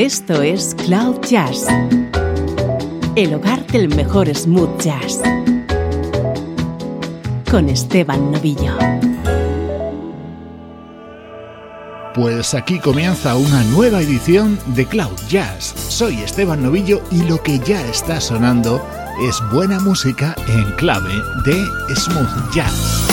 Esto es Cloud Jazz, el hogar del mejor smooth jazz, con Esteban Novillo. Pues aquí comienza una nueva edición de Cloud Jazz. Soy Esteban Novillo y lo que ya está sonando es buena música en clave de smooth jazz.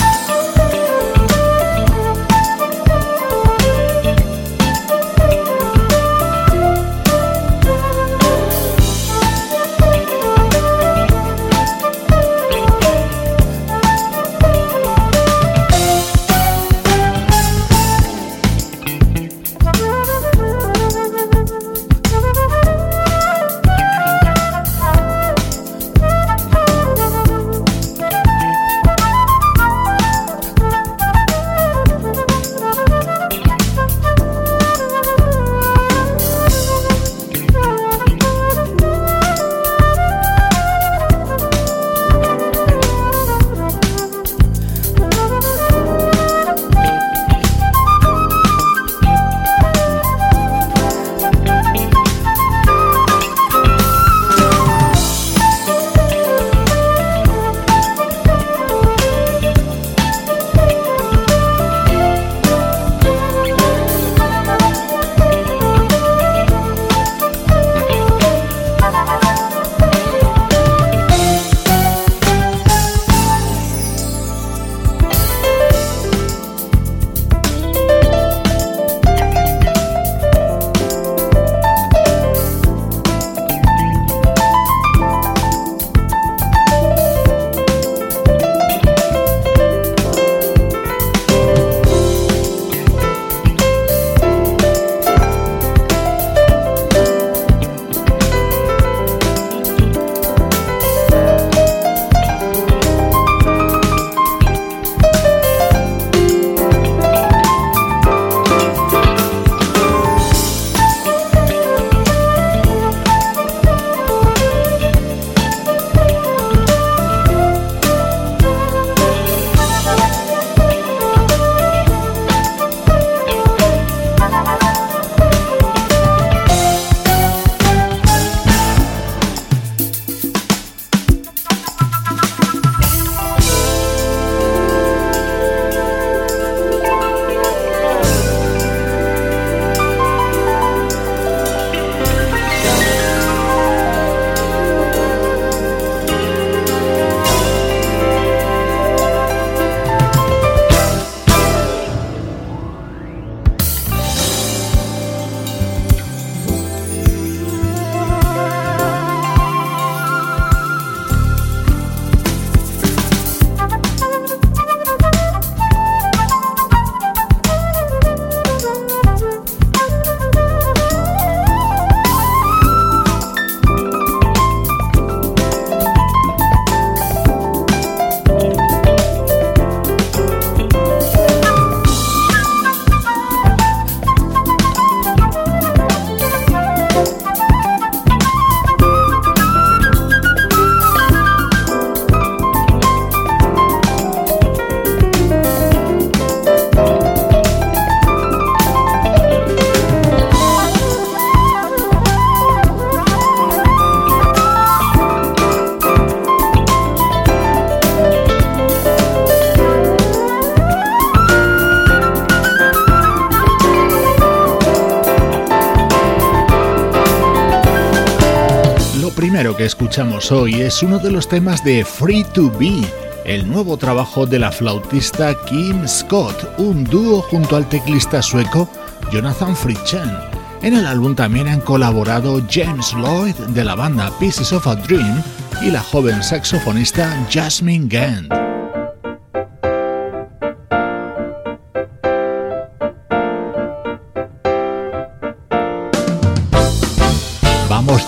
Que escuchamos hoy es uno de los temas de Free to Be, el nuevo trabajo de la flautista Kim Scott, un dúo junto al teclista sueco Jonathan Fritchen. En el álbum también han colaborado James Lloyd de la banda Pieces of a Dream y la joven saxofonista Jasmine Gant.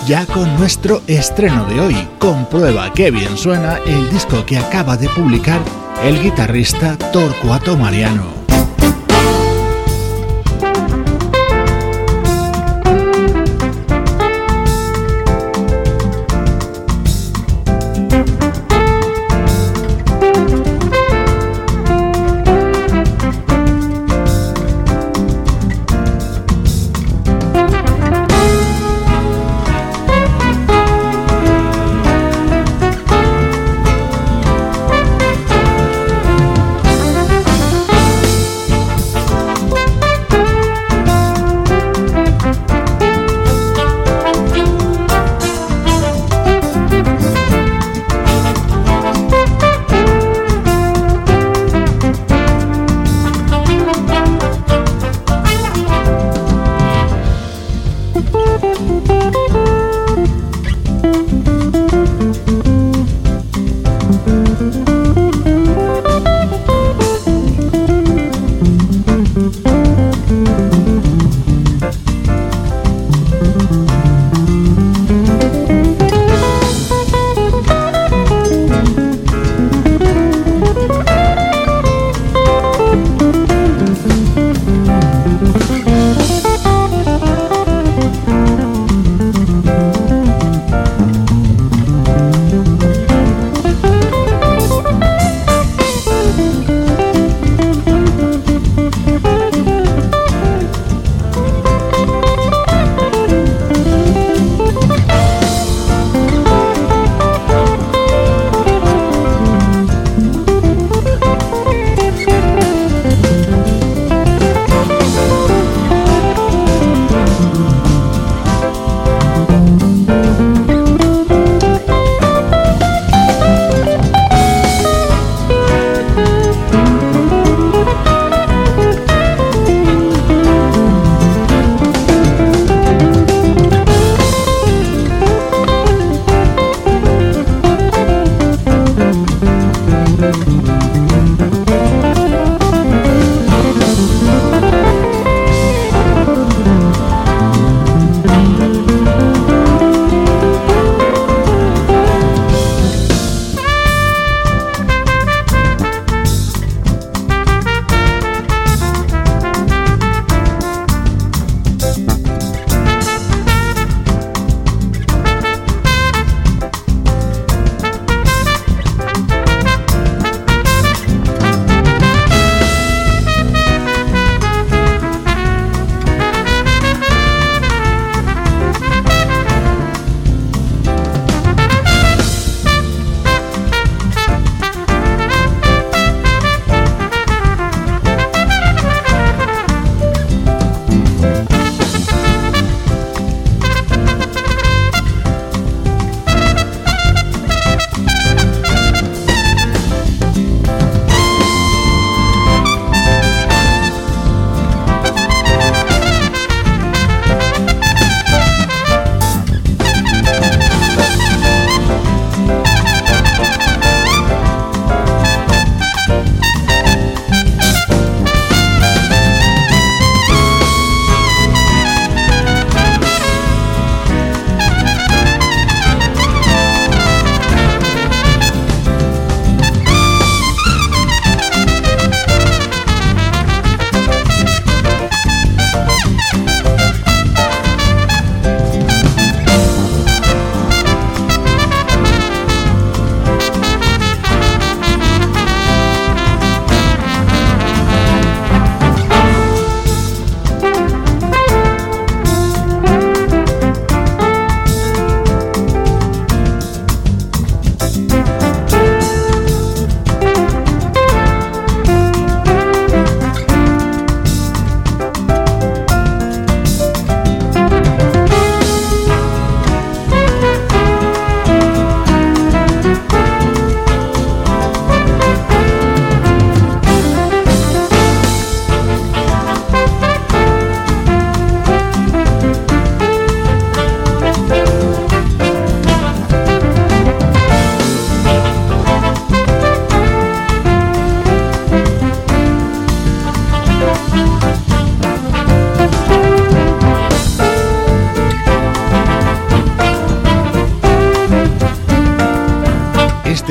Ya con nuestro estreno de hoy. Comprueba qué bien suena el disco que acaba de publicar el guitarrista Torcuato Mariano.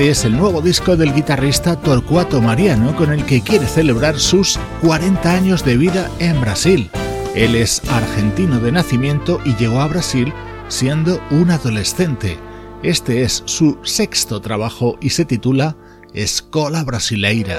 Este es el nuevo disco del guitarrista Torcuato Mariano con el que quiere celebrar sus 40 años de vida en Brasil. Él es argentino de nacimiento y llegó a Brasil siendo un adolescente. Este es su sexto trabajo y se titula Escola Brasileira.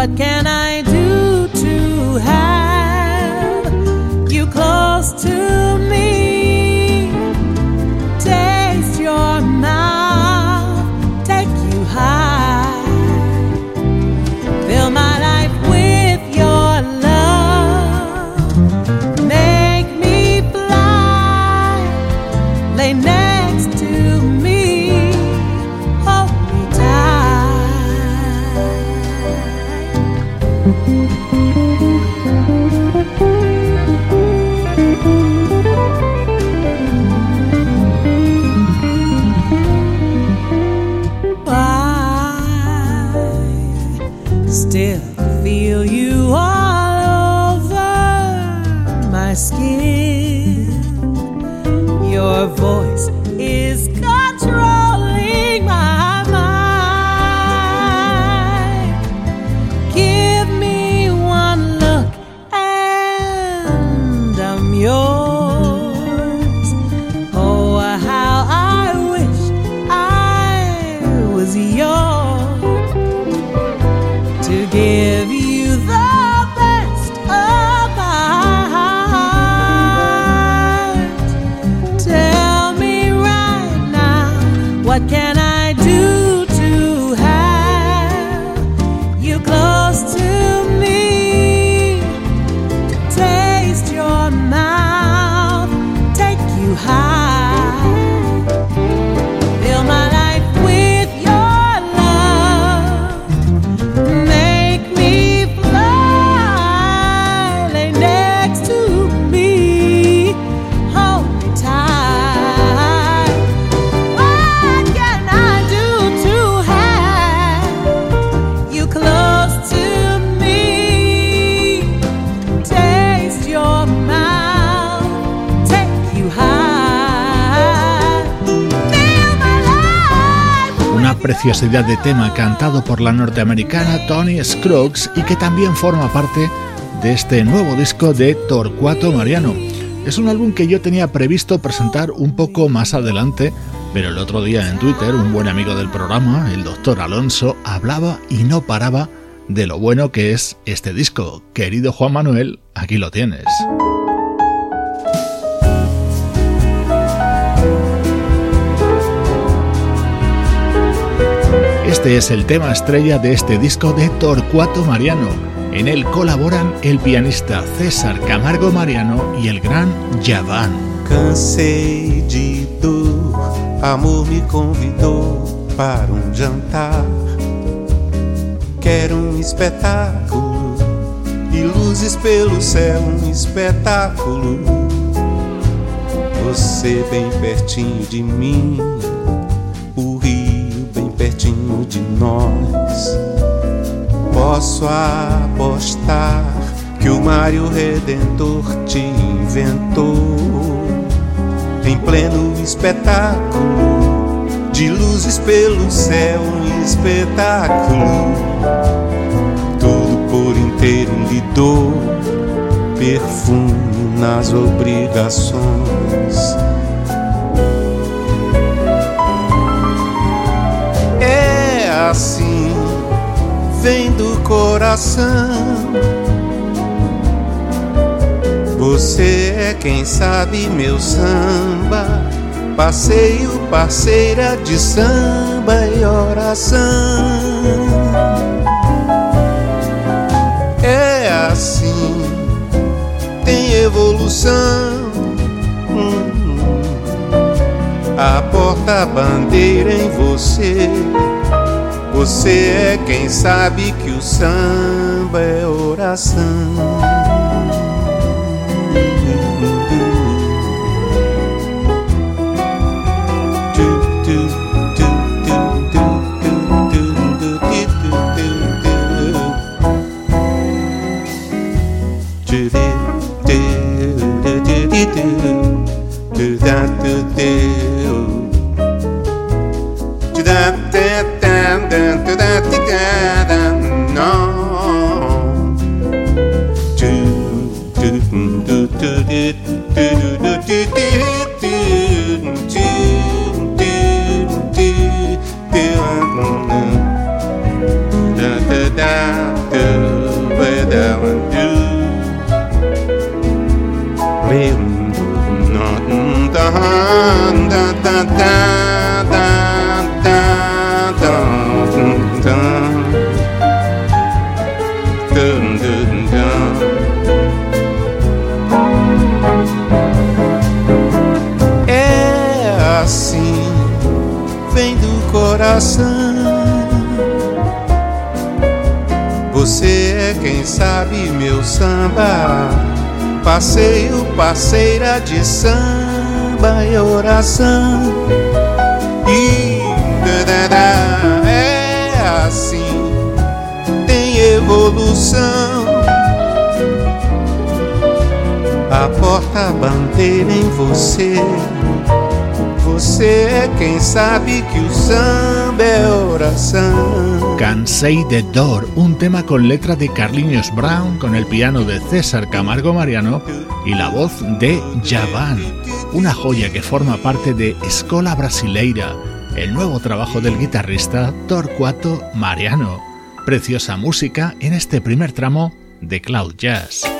What can I? Preciosidad de tema cantado por la norteamericana Tony Scruggs y que también forma parte de este nuevo disco de Torcuato Mariano. Es un álbum que yo tenía previsto presentar un poco más adelante, pero el otro día en Twitter un buen amigo del programa, el doctor Alonso, hablaba y no paraba de lo bueno que es este disco. Querido Juan Manuel, aquí lo tienes. Este es el tema estrella de este disco de Torcuato Mariano. En él colaboran el pianista César Camargo Mariano y el gran Javan. Cansei de dor, amor me convidou para um jantar. Quero um espetáculo e luzes pelo céu, um espetáculo. Você bem pertinho de mim pertinho de nós. Posso apostar que o Mário Redentor te inventou em pleno espetáculo de luzes pelo céu, um espetáculo. Tudo por inteiro lhe dou perfume nas obrigações. Coração. Você é quem sabe meu samba Passeio, parceira de samba e oração. É assim, tem evolução. Hum, a porta-bandeira em você. Você é quem sabe que o samba é oração. Passeio, parceira de samba e oração. E é assim, tem evolução. A porta-bandeira em você. Cansei de Dor, un tema con letra de Carlinhos Brown, con el piano de César Camargo Mariano y la voz de Javan, una joya que forma parte de Escola Brasileira, el nuevo trabajo del guitarrista Torcuato Mariano. Preciosa música en este primer tramo de Cloud Jazz.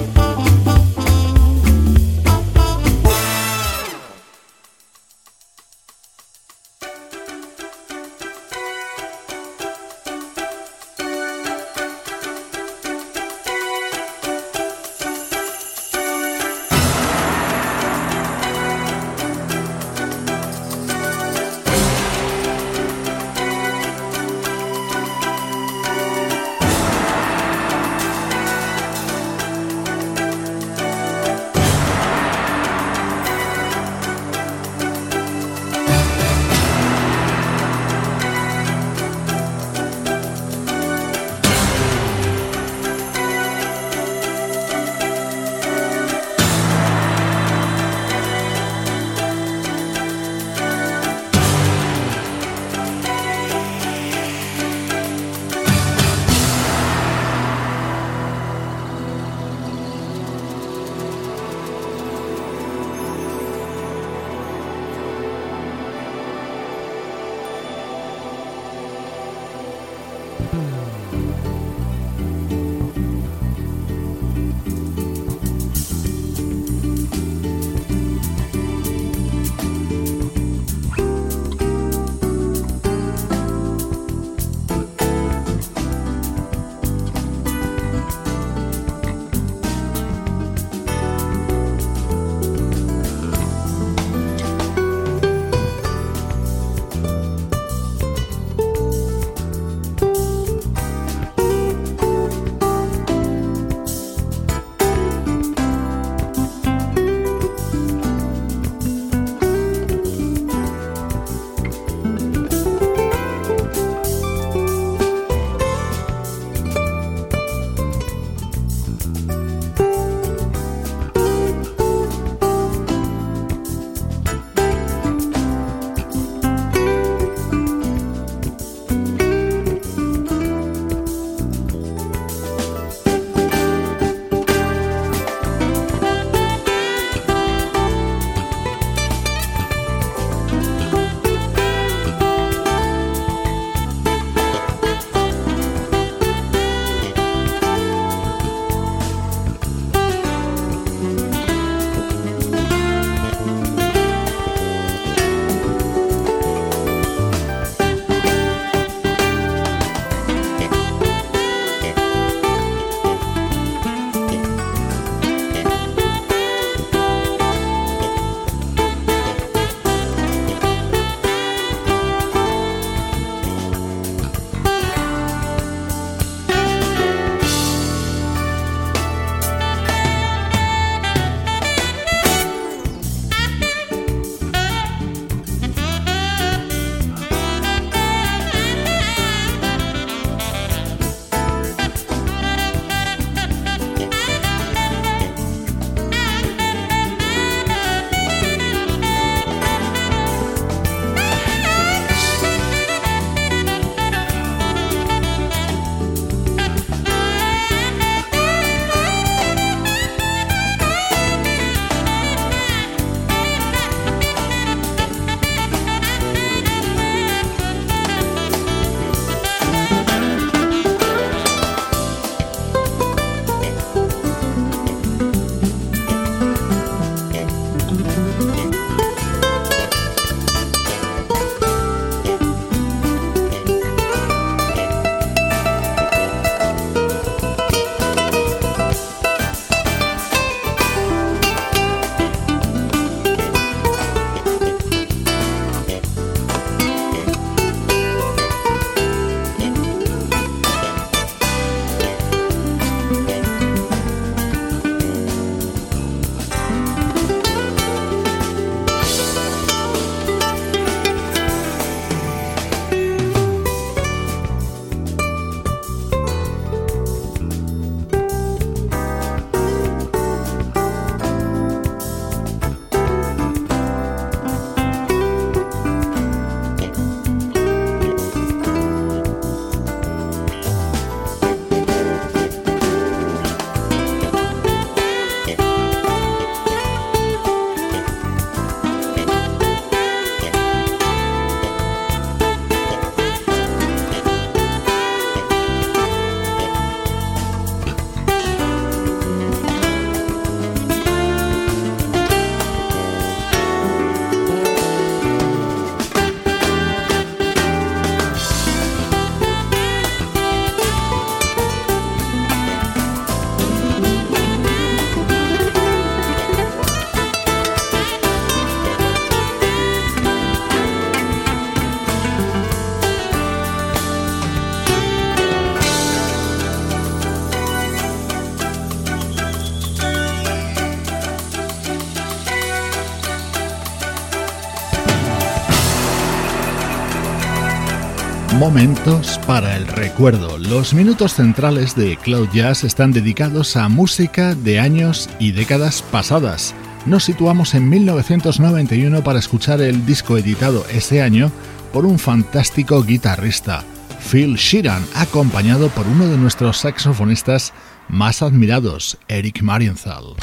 Momentos para el recuerdo. Los minutos centrales de Cloud Jazz están dedicados a música de años y décadas pasadas. Nos situamos en 1991 para escuchar el disco editado ese año por un fantástico guitarrista, Phil Sheeran, acompañado por uno de nuestros saxofonistas más admirados, Eric Marienthal.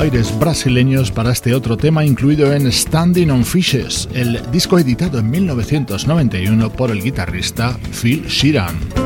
Aires brasileños para este otro tema incluido en Standing on Fishes, el disco editado en 1991 por el guitarrista Phil Sheeran.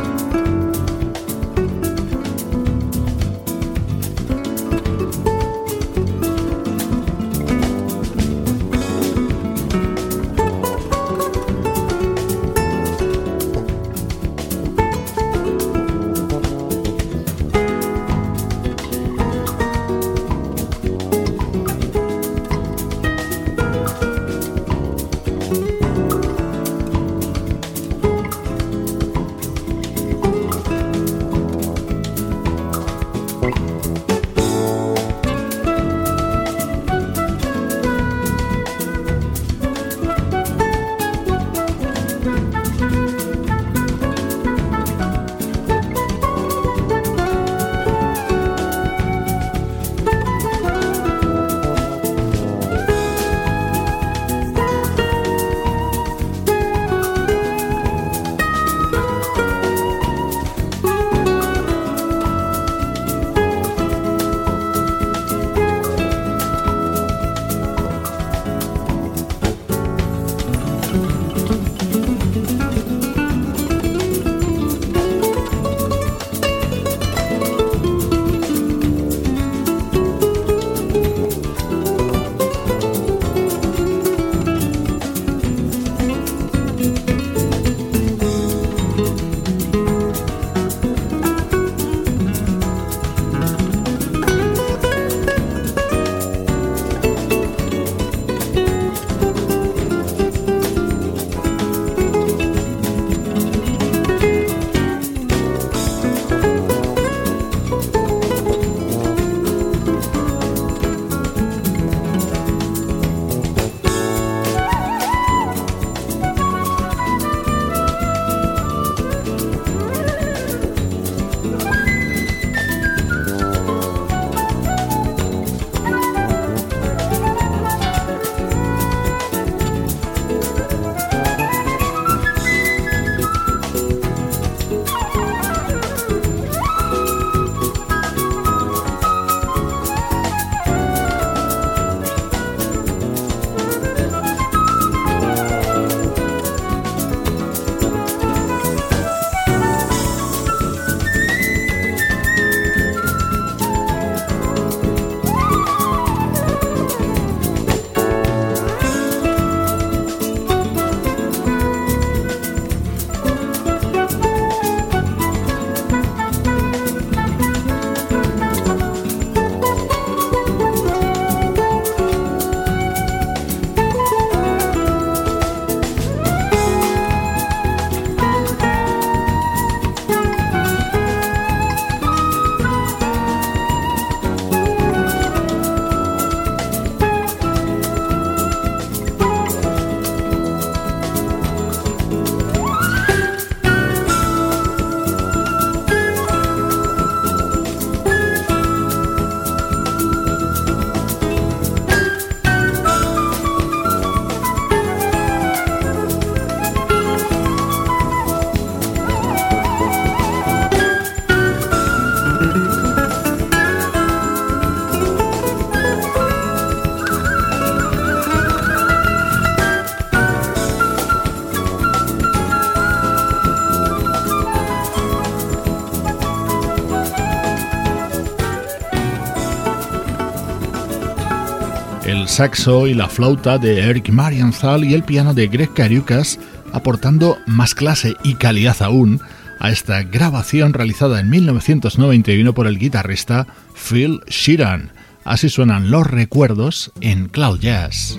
Saxo y la flauta de Eric Marienthal y el piano de Greg Cariucas, aportando más clase y calidad aún a esta grabación realizada en 1991 por el guitarrista Phil Sheeran. Así suenan los recuerdos en Cloud Jazz.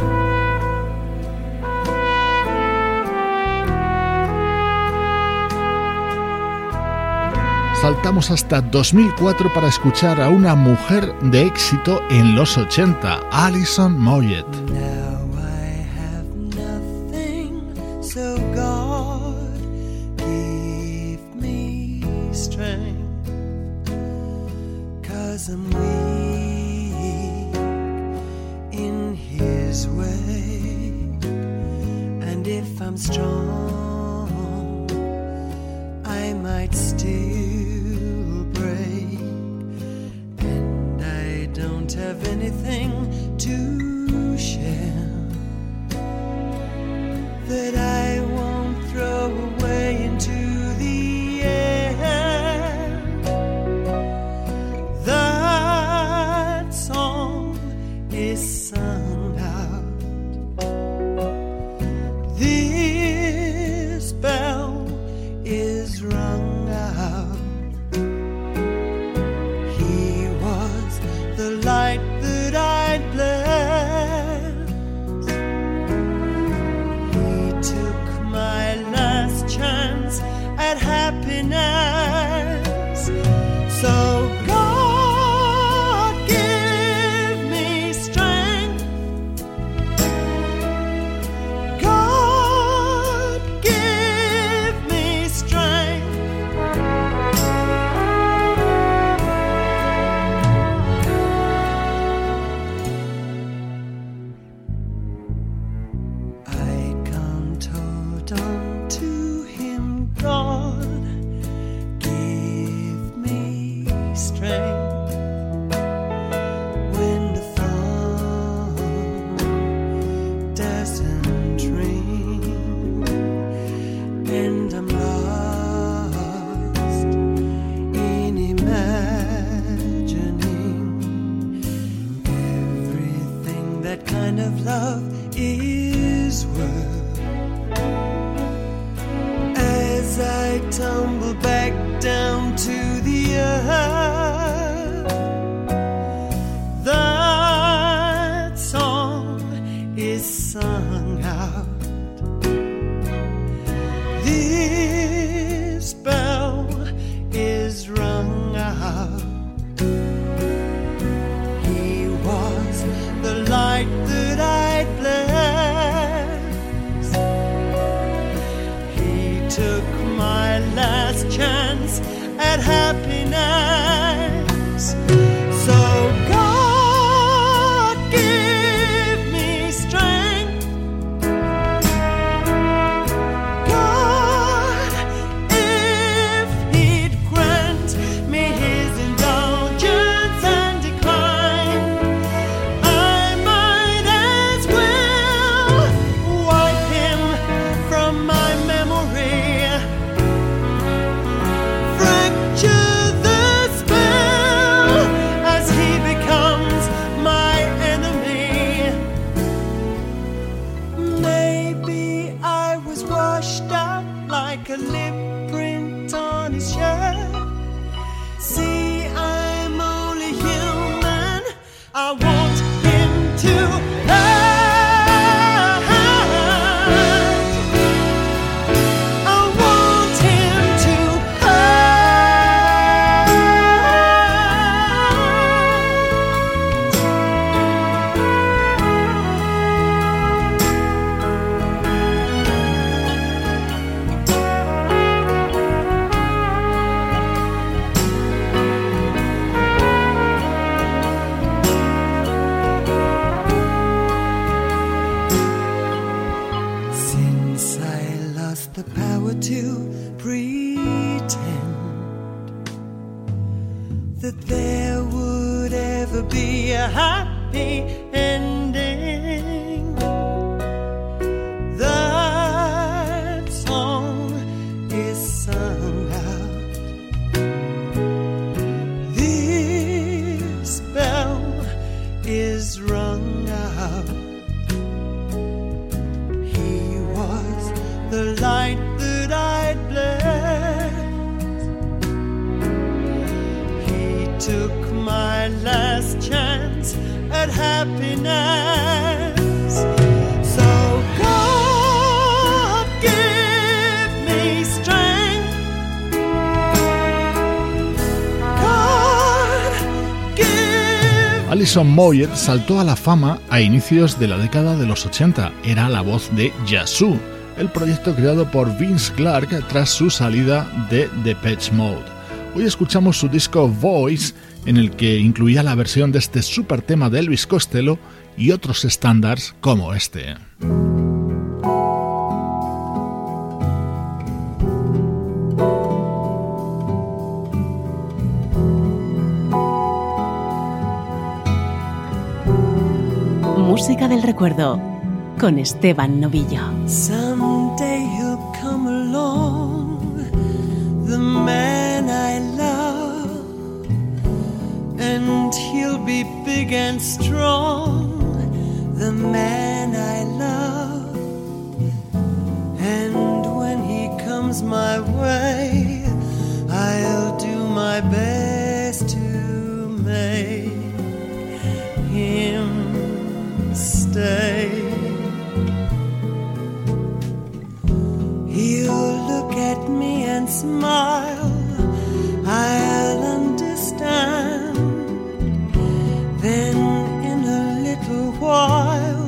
saltamos hasta 2004 para escuchar a una mujer de éxito en los 80, Alison Moyet. strong, I might stay. have anything to share that I washed out like a lip print Alison Moyet saltó a la fama a inicios de la década de los 80. Era la voz de Yazoo, el proyecto creado por Vince Clark tras su salida de The Patch Mode. Hoy escuchamos su disco Voice, en el que incluía la versión de este super tema de Elvis Costello y otros estándares como este. Del recuerdo con Esteban Novillo. Someday he'll come along, the man I love, and he'll be big and strong, the man I love. And when he comes my way, I'll do my best stay. He'll look at me and smile, I'll understand. Then in a little while,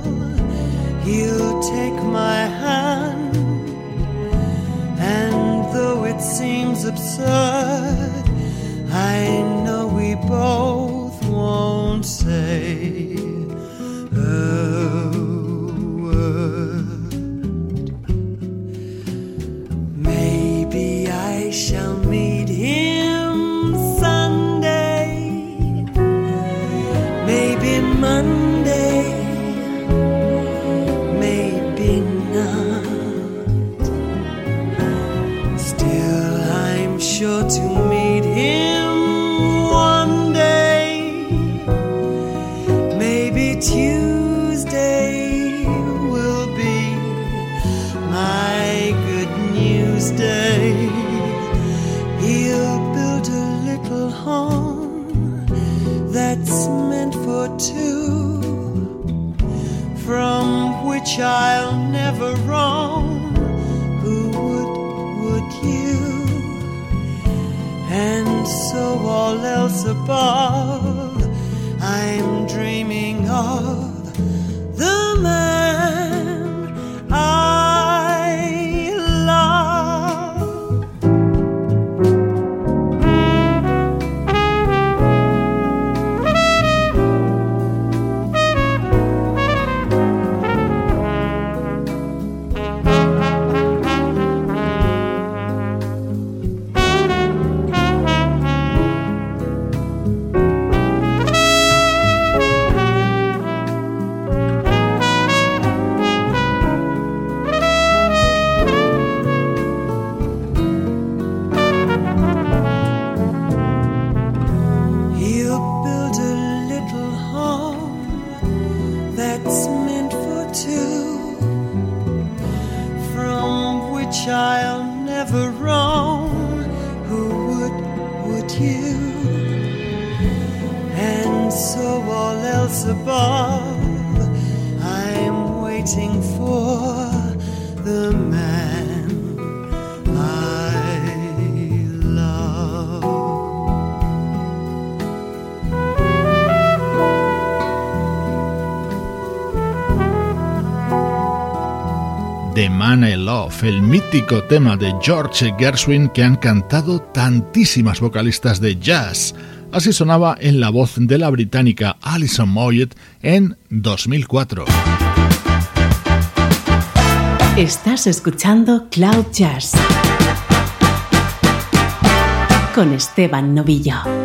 he'll take my hand. And though it seems absurd, I'll never roam. Who would, would you? And so all else above, I'm dreaming of El mítico tema de George Gershwin que han cantado tantísimas vocalistas de jazz. Así sonaba en la voz de la británica Alison Moyet en 2004. Estás escuchando Cloud Jazz con Esteban Novillo.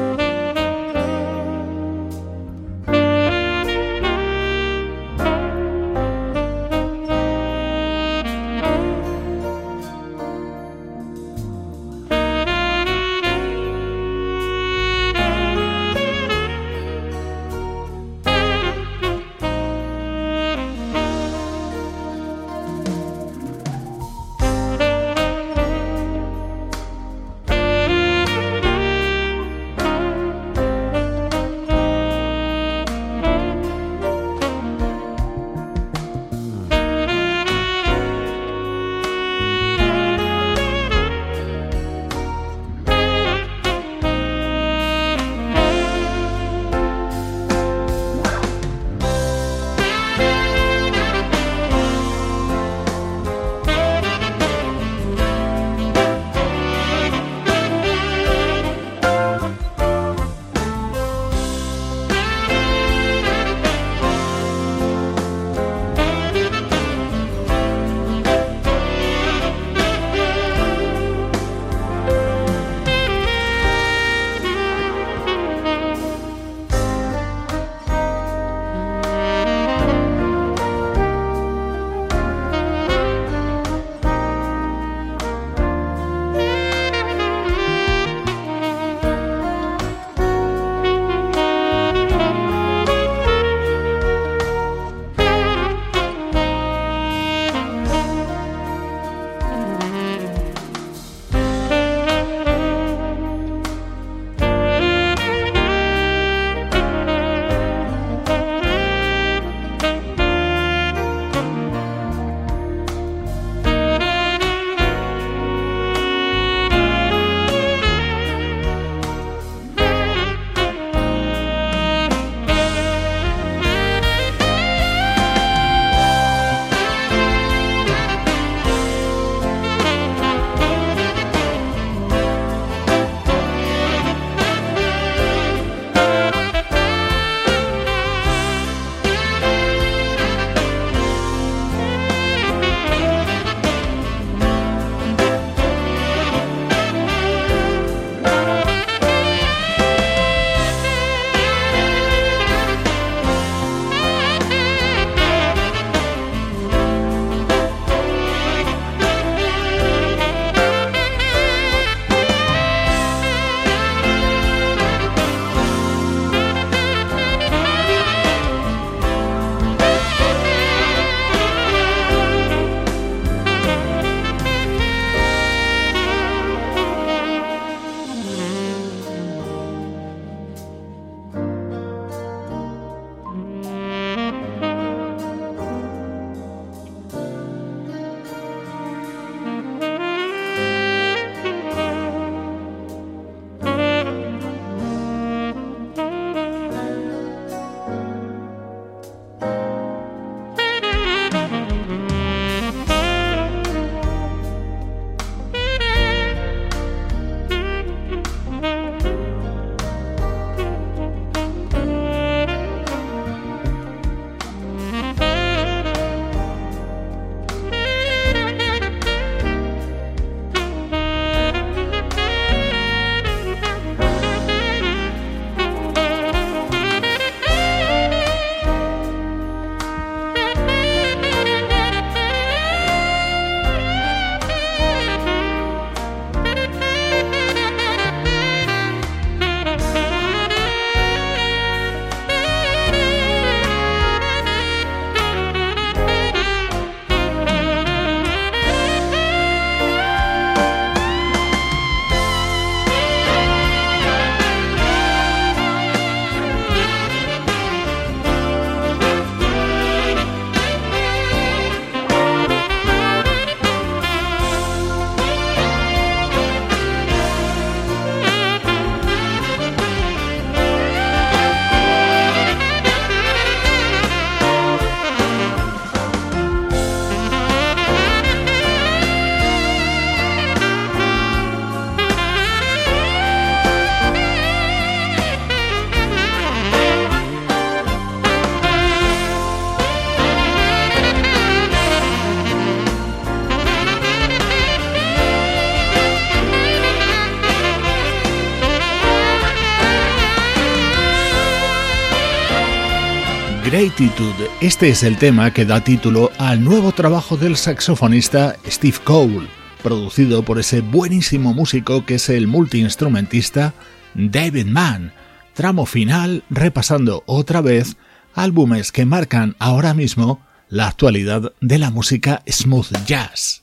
Gratitude. Este es el tema que da título al nuevo trabajo del saxofonista Steve Cole, producido por ese buenísimo músico que es el multiinstrumentista David Mann. Tramo final repasando otra vez álbumes que marcan ahora mismo la actualidad de la música smooth jazz.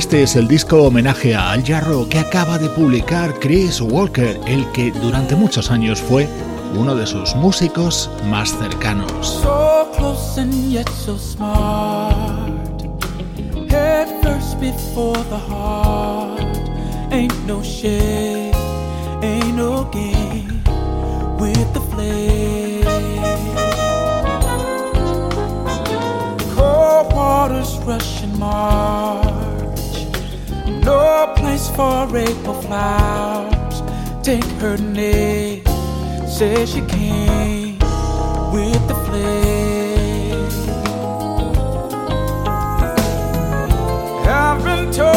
Este es el disco homenaje a Al Jarro que acaba de publicar Chris Walker, el que durante muchos años fue uno de sus músicos más cercanos. Waters rushing. No place for April flowers. Take her name says she came with the flame. I've been told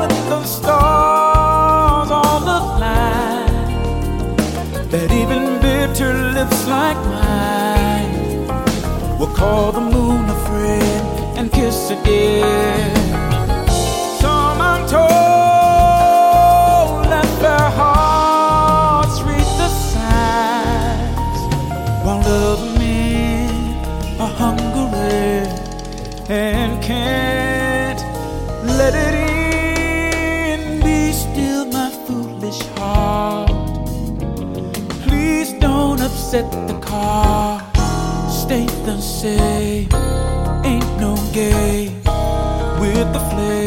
with the stars on the line that even bitter lips like mine will call the moon a friend and kiss it dear. Some I'm told. and can't let it in. Be still, my foolish heart. Please don't upset the car. Stay the same. Ain't no game with the flame.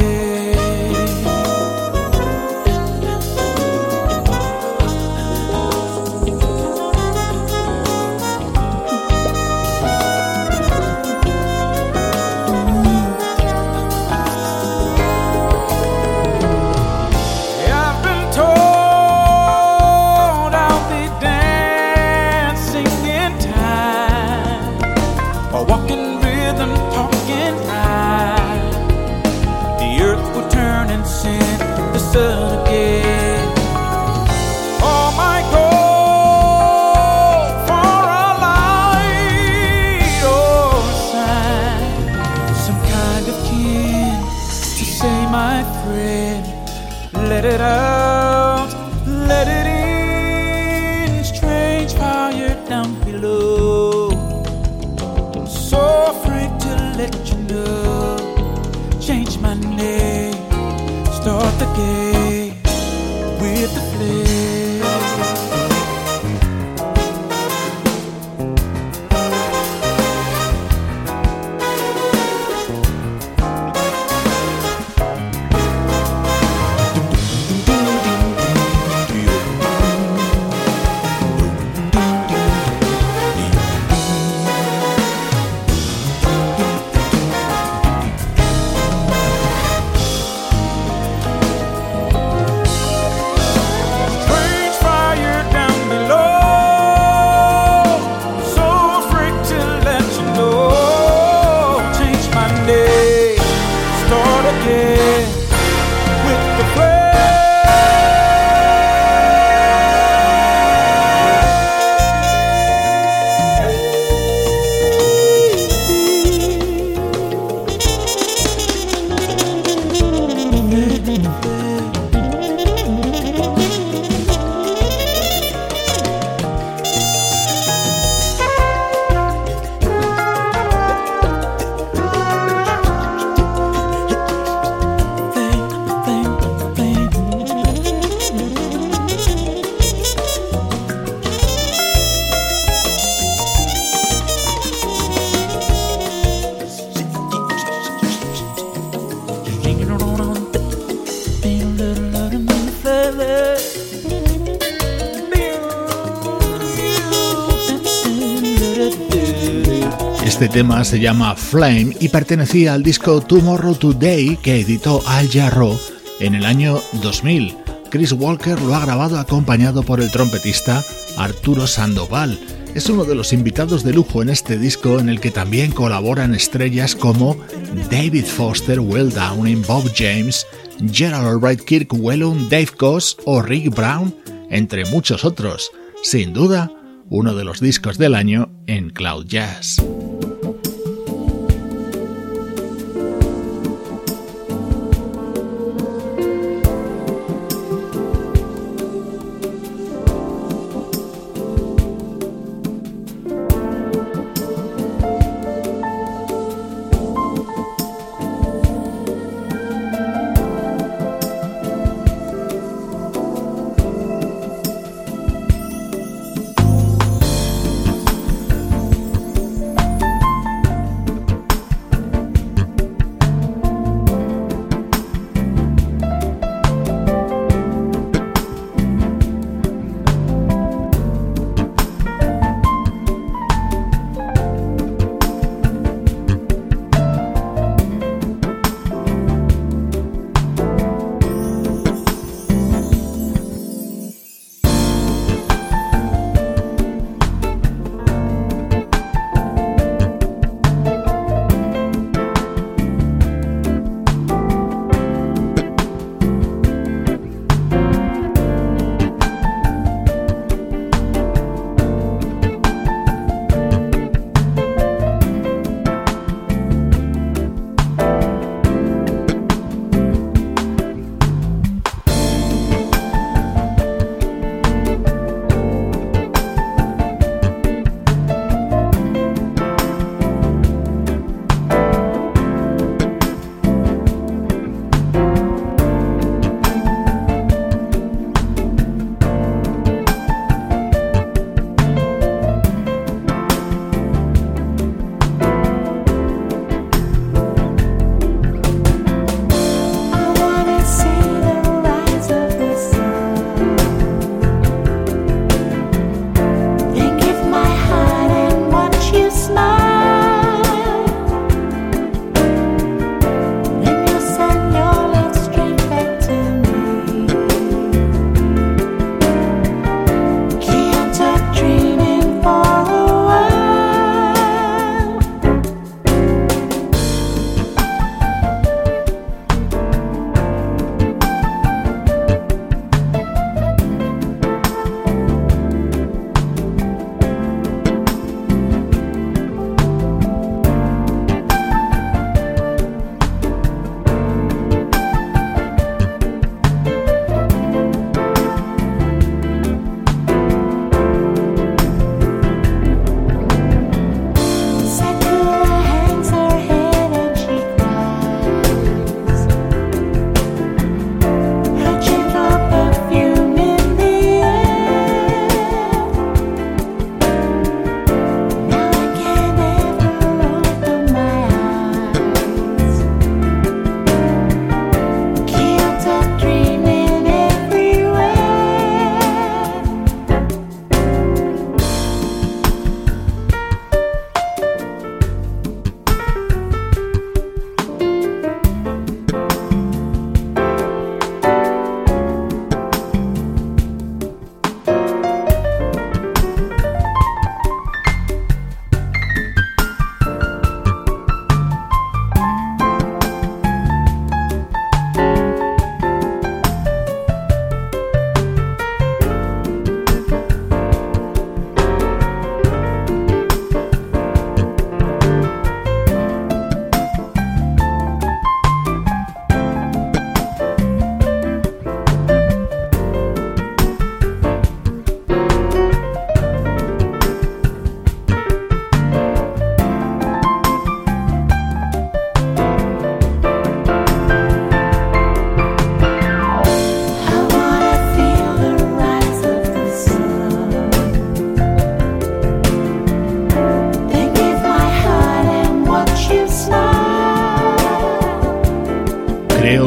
Tema se llama Flame y pertenecía al disco Tomorrow Today que editó Al Jarro en el año 2000. Chris Walker lo ha grabado acompañado por el trompetista Arturo Sandoval. es uno de los invitados de lujo en este disco en el que también colaboran estrellas como David Foster, Will Downing, Bob James, Gerald Albright, Kirk Whelan, Dave Koz o Rick Brown, entre muchos otros. Sin duda, uno de los discos del año en Cloud Jazz.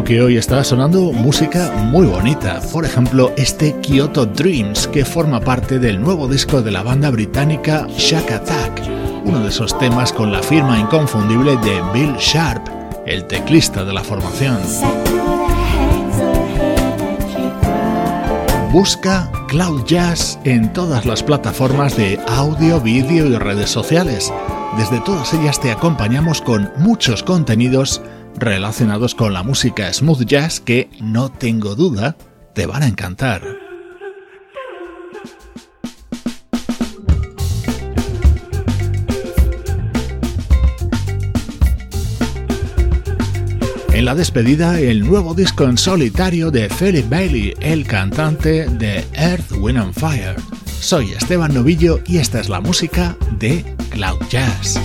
Que hoy está sonando música muy bonita. Por ejemplo, este Kyoto Dreams, que forma parte del nuevo disco de la banda británica Shack Attack, uno de esos temas con la firma inconfundible de Bill Sharp, el teclista de la formación. Busca Cloud Jazz en todas las plataformas de audio, vídeo y redes sociales. Desde todas ellas te acompañamos con muchos contenidos relacionados con la música smooth jazz que, no tengo duda, te van a encantar. En la despedida, el nuevo disco en solitario de Philip Bailey, el cantante de Earth, Wind and Fire. Soy Esteban Novillo y esta es la música de Cloud Jazz.